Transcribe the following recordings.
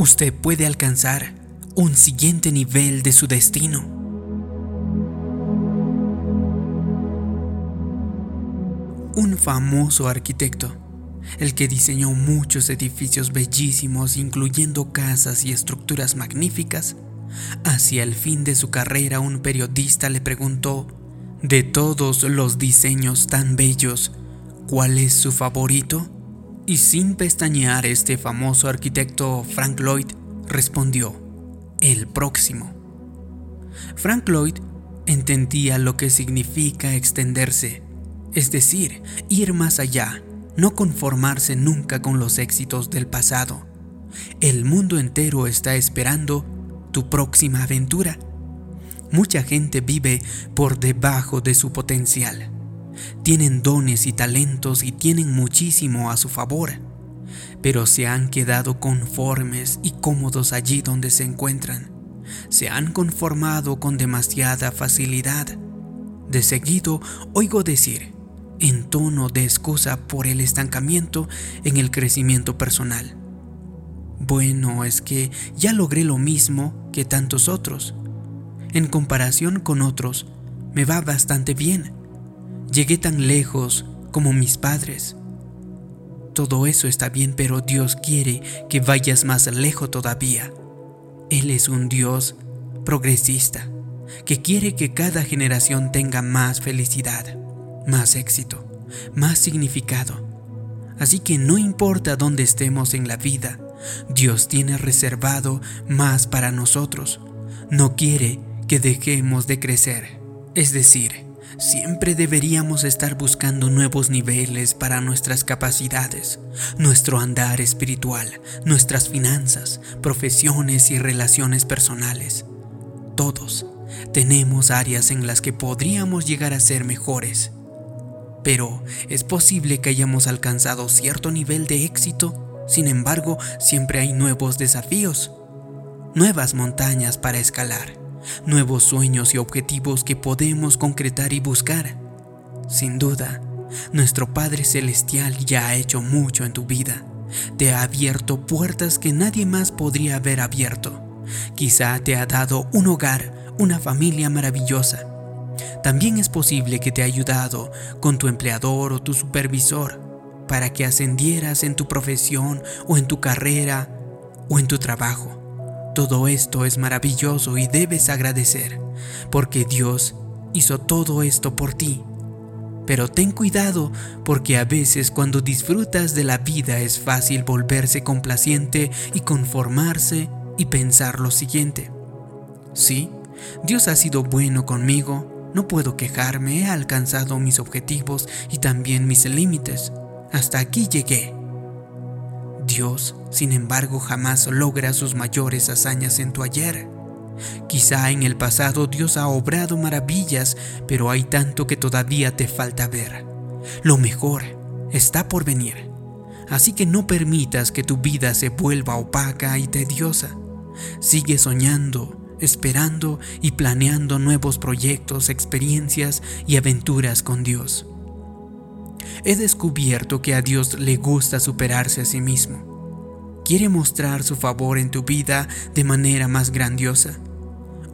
usted puede alcanzar un siguiente nivel de su destino. Un famoso arquitecto, el que diseñó muchos edificios bellísimos incluyendo casas y estructuras magníficas, hacia el fin de su carrera un periodista le preguntó, de todos los diseños tan bellos, ¿cuál es su favorito? Y sin pestañear este famoso arquitecto Frank Lloyd respondió, el próximo. Frank Lloyd entendía lo que significa extenderse, es decir, ir más allá, no conformarse nunca con los éxitos del pasado. El mundo entero está esperando tu próxima aventura. Mucha gente vive por debajo de su potencial. Tienen dones y talentos y tienen muchísimo a su favor, pero se han quedado conformes y cómodos allí donde se encuentran. Se han conformado con demasiada facilidad. De seguido oigo decir, en tono de excusa por el estancamiento en el crecimiento personal. Bueno, es que ya logré lo mismo que tantos otros. En comparación con otros, me va bastante bien. Llegué tan lejos como mis padres. Todo eso está bien, pero Dios quiere que vayas más lejos todavía. Él es un Dios progresista, que quiere que cada generación tenga más felicidad, más éxito, más significado. Así que no importa dónde estemos en la vida, Dios tiene reservado más para nosotros. No quiere que dejemos de crecer. Es decir, siempre deberíamos estar buscando nuevos niveles para nuestras capacidades, nuestro andar espiritual, nuestras finanzas, profesiones y relaciones personales. Todos tenemos áreas en las que podríamos llegar a ser mejores. Pero es posible que hayamos alcanzado cierto nivel de éxito sin embargo, siempre hay nuevos desafíos, nuevas montañas para escalar, nuevos sueños y objetivos que podemos concretar y buscar. Sin duda, nuestro Padre Celestial ya ha hecho mucho en tu vida. Te ha abierto puertas que nadie más podría haber abierto. Quizá te ha dado un hogar, una familia maravillosa. También es posible que te ha ayudado con tu empleador o tu supervisor para que ascendieras en tu profesión o en tu carrera o en tu trabajo. Todo esto es maravilloso y debes agradecer, porque Dios hizo todo esto por ti. Pero ten cuidado porque a veces cuando disfrutas de la vida es fácil volverse complaciente y conformarse y pensar lo siguiente. Sí, Dios ha sido bueno conmigo, no puedo quejarme, he alcanzado mis objetivos y también mis límites hasta aquí llegué. Dios, sin embargo, jamás logra sus mayores hazañas en tu ayer. Quizá en el pasado Dios ha obrado maravillas, pero hay tanto que todavía te falta ver. Lo mejor está por venir. Así que no permitas que tu vida se vuelva opaca y tediosa. Sigue soñando, esperando y planeando nuevos proyectos, experiencias y aventuras con Dios he descubierto que a Dios le gusta superarse a sí mismo. Quiere mostrar su favor en tu vida de manera más grandiosa.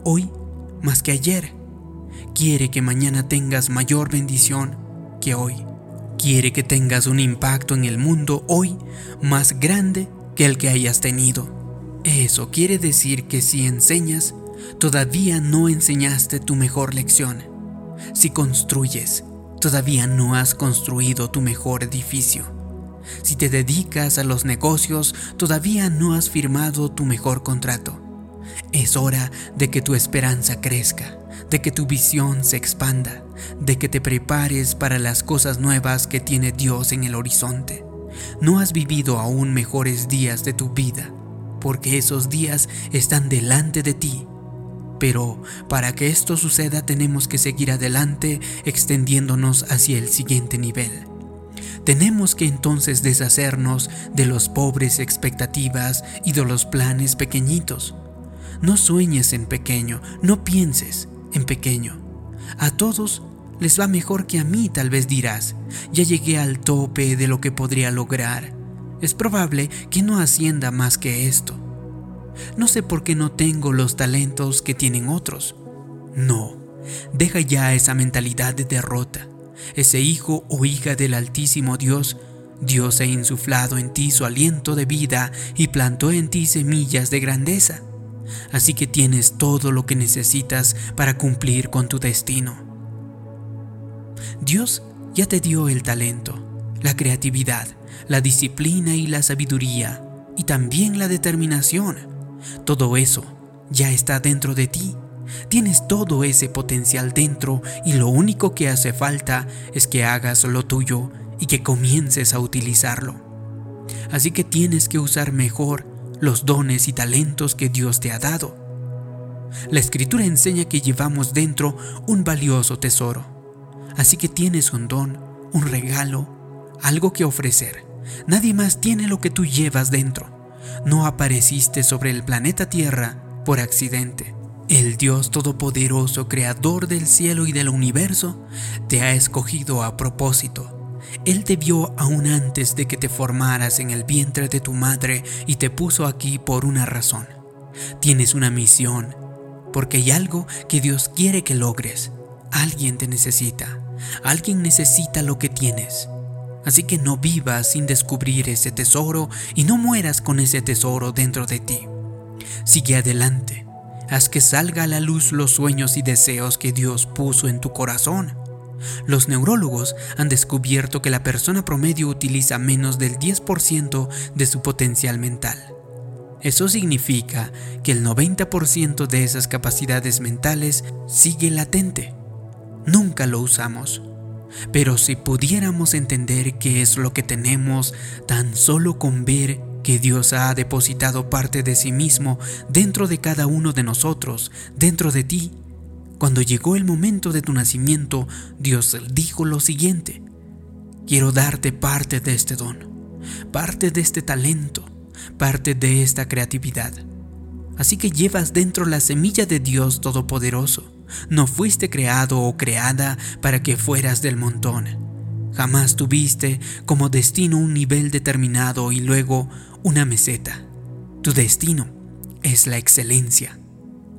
Hoy, más que ayer. Quiere que mañana tengas mayor bendición que hoy. Quiere que tengas un impacto en el mundo hoy más grande que el que hayas tenido. Eso quiere decir que si enseñas, todavía no enseñaste tu mejor lección. Si construyes, todavía no has construido tu mejor edificio. Si te dedicas a los negocios, todavía no has firmado tu mejor contrato. Es hora de que tu esperanza crezca, de que tu visión se expanda, de que te prepares para las cosas nuevas que tiene Dios en el horizonte. No has vivido aún mejores días de tu vida, porque esos días están delante de ti pero para que esto suceda tenemos que seguir adelante extendiéndonos hacia el siguiente nivel. Tenemos que entonces deshacernos de los pobres expectativas y de los planes pequeñitos. No sueñes en pequeño, no pienses en pequeño. A todos les va mejor que a mí, tal vez dirás. Ya llegué al tope de lo que podría lograr. Es probable que no ascienda más que esto. No sé por qué no tengo los talentos que tienen otros. No, deja ya esa mentalidad de derrota. Ese hijo o hija del Altísimo Dios, Dios ha insuflado en ti su aliento de vida y plantó en ti semillas de grandeza. Así que tienes todo lo que necesitas para cumplir con tu destino. Dios ya te dio el talento, la creatividad, la disciplina y la sabiduría, y también la determinación. Todo eso ya está dentro de ti. Tienes todo ese potencial dentro y lo único que hace falta es que hagas lo tuyo y que comiences a utilizarlo. Así que tienes que usar mejor los dones y talentos que Dios te ha dado. La escritura enseña que llevamos dentro un valioso tesoro. Así que tienes un don, un regalo, algo que ofrecer. Nadie más tiene lo que tú llevas dentro. No apareciste sobre el planeta Tierra por accidente. El Dios Todopoderoso, Creador del cielo y del universo, te ha escogido a propósito. Él te vio aún antes de que te formaras en el vientre de tu madre y te puso aquí por una razón. Tienes una misión, porque hay algo que Dios quiere que logres. Alguien te necesita. Alguien necesita lo que tienes. Así que no vivas sin descubrir ese tesoro y no mueras con ese tesoro dentro de ti. Sigue adelante. Haz que salga a la luz los sueños y deseos que Dios puso en tu corazón. Los neurólogos han descubierto que la persona promedio utiliza menos del 10% de su potencial mental. Eso significa que el 90% de esas capacidades mentales sigue latente. Nunca lo usamos. Pero si pudiéramos entender qué es lo que tenemos tan solo con ver que Dios ha depositado parte de sí mismo dentro de cada uno de nosotros, dentro de ti, cuando llegó el momento de tu nacimiento, Dios dijo lo siguiente, quiero darte parte de este don, parte de este talento, parte de esta creatividad. Así que llevas dentro la semilla de Dios Todopoderoso no fuiste creado o creada para que fueras del montón. Jamás tuviste como destino un nivel determinado y luego una meseta. Tu destino es la excelencia.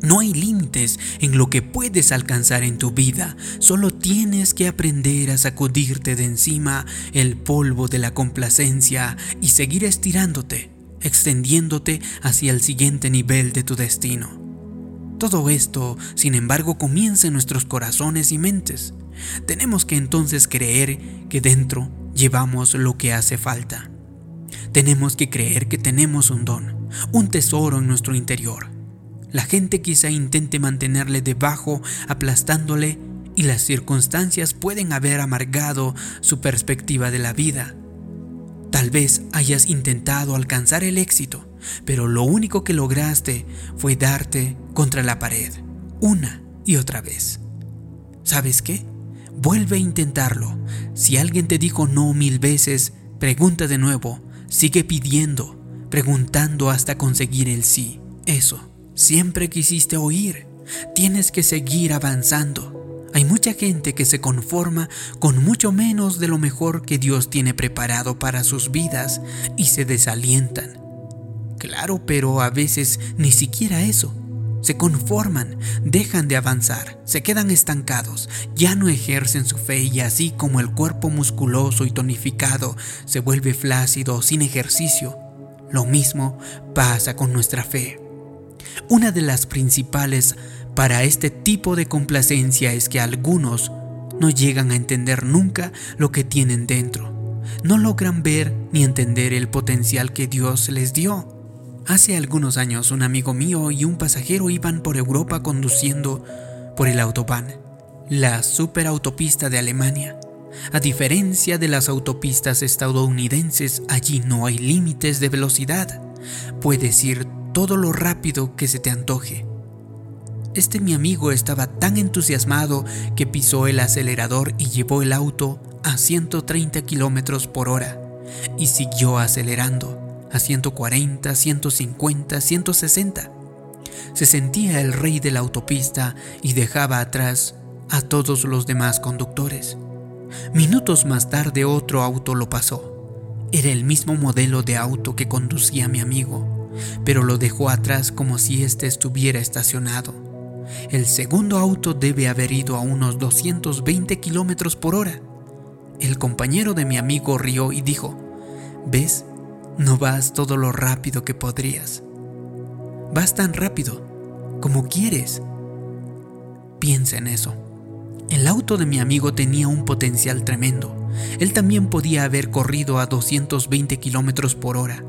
No hay límites en lo que puedes alcanzar en tu vida, solo tienes que aprender a sacudirte de encima el polvo de la complacencia y seguir estirándote, extendiéndote hacia el siguiente nivel de tu destino. Todo esto, sin embargo, comienza en nuestros corazones y mentes. Tenemos que entonces creer que dentro llevamos lo que hace falta. Tenemos que creer que tenemos un don, un tesoro en nuestro interior. La gente quizá intente mantenerle debajo, aplastándole, y las circunstancias pueden haber amargado su perspectiva de la vida. Tal vez hayas intentado alcanzar el éxito, pero lo único que lograste fue darte contra la pared, una y otra vez. ¿Sabes qué? Vuelve a intentarlo. Si alguien te dijo no mil veces, pregunta de nuevo, sigue pidiendo, preguntando hasta conseguir el sí. Eso, siempre quisiste oír. Tienes que seguir avanzando. Hay mucha gente que se conforma con mucho menos de lo mejor que Dios tiene preparado para sus vidas y se desalientan. Claro, pero a veces ni siquiera eso. Se conforman, dejan de avanzar, se quedan estancados, ya no ejercen su fe y así como el cuerpo musculoso y tonificado se vuelve flácido sin ejercicio, lo mismo pasa con nuestra fe. Una de las principales para este tipo de complacencia es que algunos no llegan a entender nunca lo que tienen dentro. No logran ver ni entender el potencial que Dios les dio. Hace algunos años un amigo mío y un pasajero iban por Europa conduciendo por el Autobahn, la superautopista de Alemania. A diferencia de las autopistas estadounidenses, allí no hay límites de velocidad. Puedes ir todo lo rápido que se te antoje. Este mi amigo estaba tan entusiasmado que pisó el acelerador y llevó el auto a 130 kilómetros por hora y siguió acelerando a 140, 150, 160. Se sentía el rey de la autopista y dejaba atrás a todos los demás conductores. Minutos más tarde otro auto lo pasó. Era el mismo modelo de auto que conducía mi amigo. pero lo dejó atrás como si éste estuviera estacionado. El segundo auto debe haber ido a unos 220 kilómetros por hora. El compañero de mi amigo rió y dijo, ¿ves? No vas todo lo rápido que podrías. Vas tan rápido como quieres. Piensa en eso. El auto de mi amigo tenía un potencial tremendo. Él también podía haber corrido a 220 kilómetros por hora.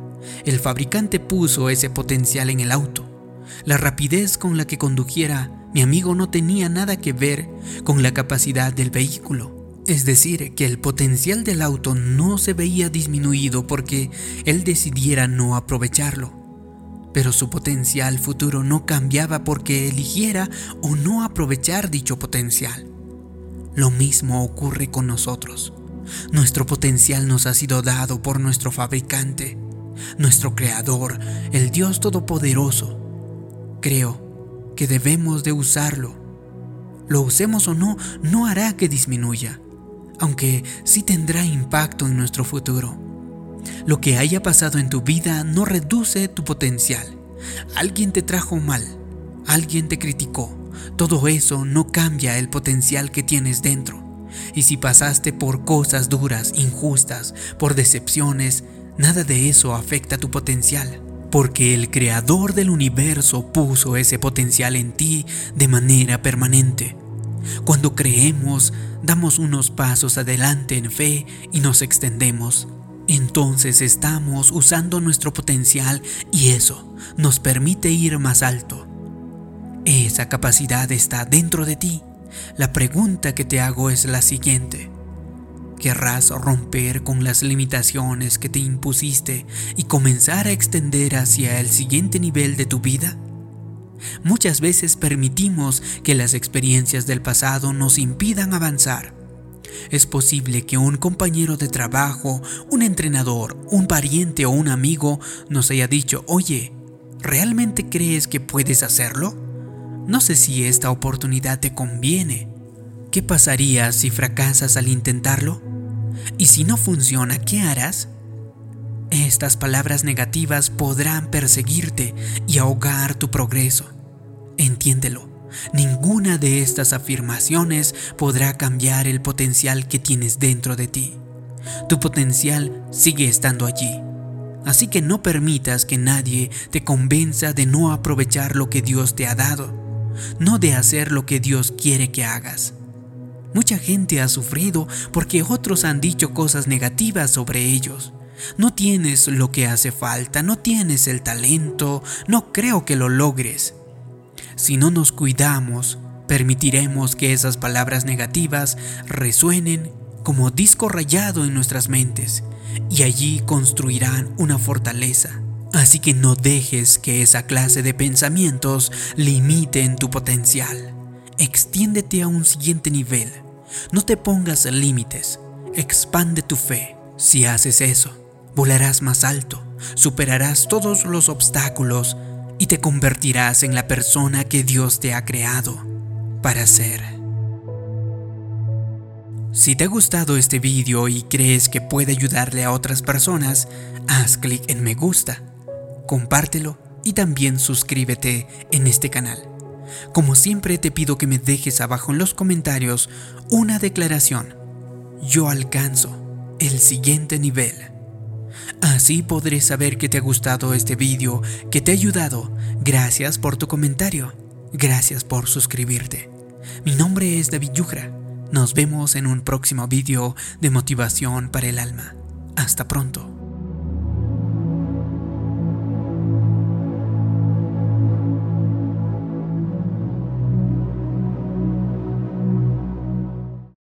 El fabricante puso ese potencial en el auto. La rapidez con la que condujera mi amigo no tenía nada que ver con la capacidad del vehículo. Es decir, que el potencial del auto no se veía disminuido porque él decidiera no aprovecharlo. Pero su potencial futuro no cambiaba porque eligiera o no aprovechar dicho potencial. Lo mismo ocurre con nosotros. Nuestro potencial nos ha sido dado por nuestro fabricante, nuestro creador, el Dios Todopoderoso. Creo que debemos de usarlo. Lo usemos o no, no hará que disminuya, aunque sí tendrá impacto en nuestro futuro. Lo que haya pasado en tu vida no reduce tu potencial. Alguien te trajo mal, alguien te criticó. Todo eso no cambia el potencial que tienes dentro. Y si pasaste por cosas duras, injustas, por decepciones, nada de eso afecta tu potencial. Porque el creador del universo puso ese potencial en ti de manera permanente. Cuando creemos, damos unos pasos adelante en fe y nos extendemos. Entonces estamos usando nuestro potencial y eso nos permite ir más alto. Esa capacidad está dentro de ti la pregunta que te hago es la siguiente. ¿Querrás romper con las limitaciones que te impusiste y comenzar a extender hacia el siguiente nivel de tu vida? Muchas veces permitimos que las experiencias del pasado nos impidan avanzar. Es posible que un compañero de trabajo, un entrenador, un pariente o un amigo nos haya dicho, oye, ¿realmente crees que puedes hacerlo? No sé si esta oportunidad te conviene. ¿Qué pasaría si fracasas al intentarlo? Y si no funciona, ¿qué harás? Estas palabras negativas podrán perseguirte y ahogar tu progreso. Entiéndelo, ninguna de estas afirmaciones podrá cambiar el potencial que tienes dentro de ti. Tu potencial sigue estando allí. Así que no permitas que nadie te convenza de no aprovechar lo que Dios te ha dado no de hacer lo que Dios quiere que hagas. Mucha gente ha sufrido porque otros han dicho cosas negativas sobre ellos. No tienes lo que hace falta, no tienes el talento, no creo que lo logres. Si no nos cuidamos, permitiremos que esas palabras negativas resuenen como disco rayado en nuestras mentes y allí construirán una fortaleza Así que no dejes que esa clase de pensamientos limiten tu potencial. Extiéndete a un siguiente nivel. No te pongas límites. Expande tu fe. Si haces eso, volarás más alto, superarás todos los obstáculos y te convertirás en la persona que Dios te ha creado para ser. Si te ha gustado este video y crees que puede ayudarle a otras personas, haz clic en me gusta compártelo y también suscríbete en este canal. Como siempre te pido que me dejes abajo en los comentarios una declaración. Yo alcanzo el siguiente nivel. Así podré saber que te ha gustado este vídeo, que te ha ayudado. Gracias por tu comentario. Gracias por suscribirte. Mi nombre es David Yugra. Nos vemos en un próximo vídeo de motivación para el alma. Hasta pronto.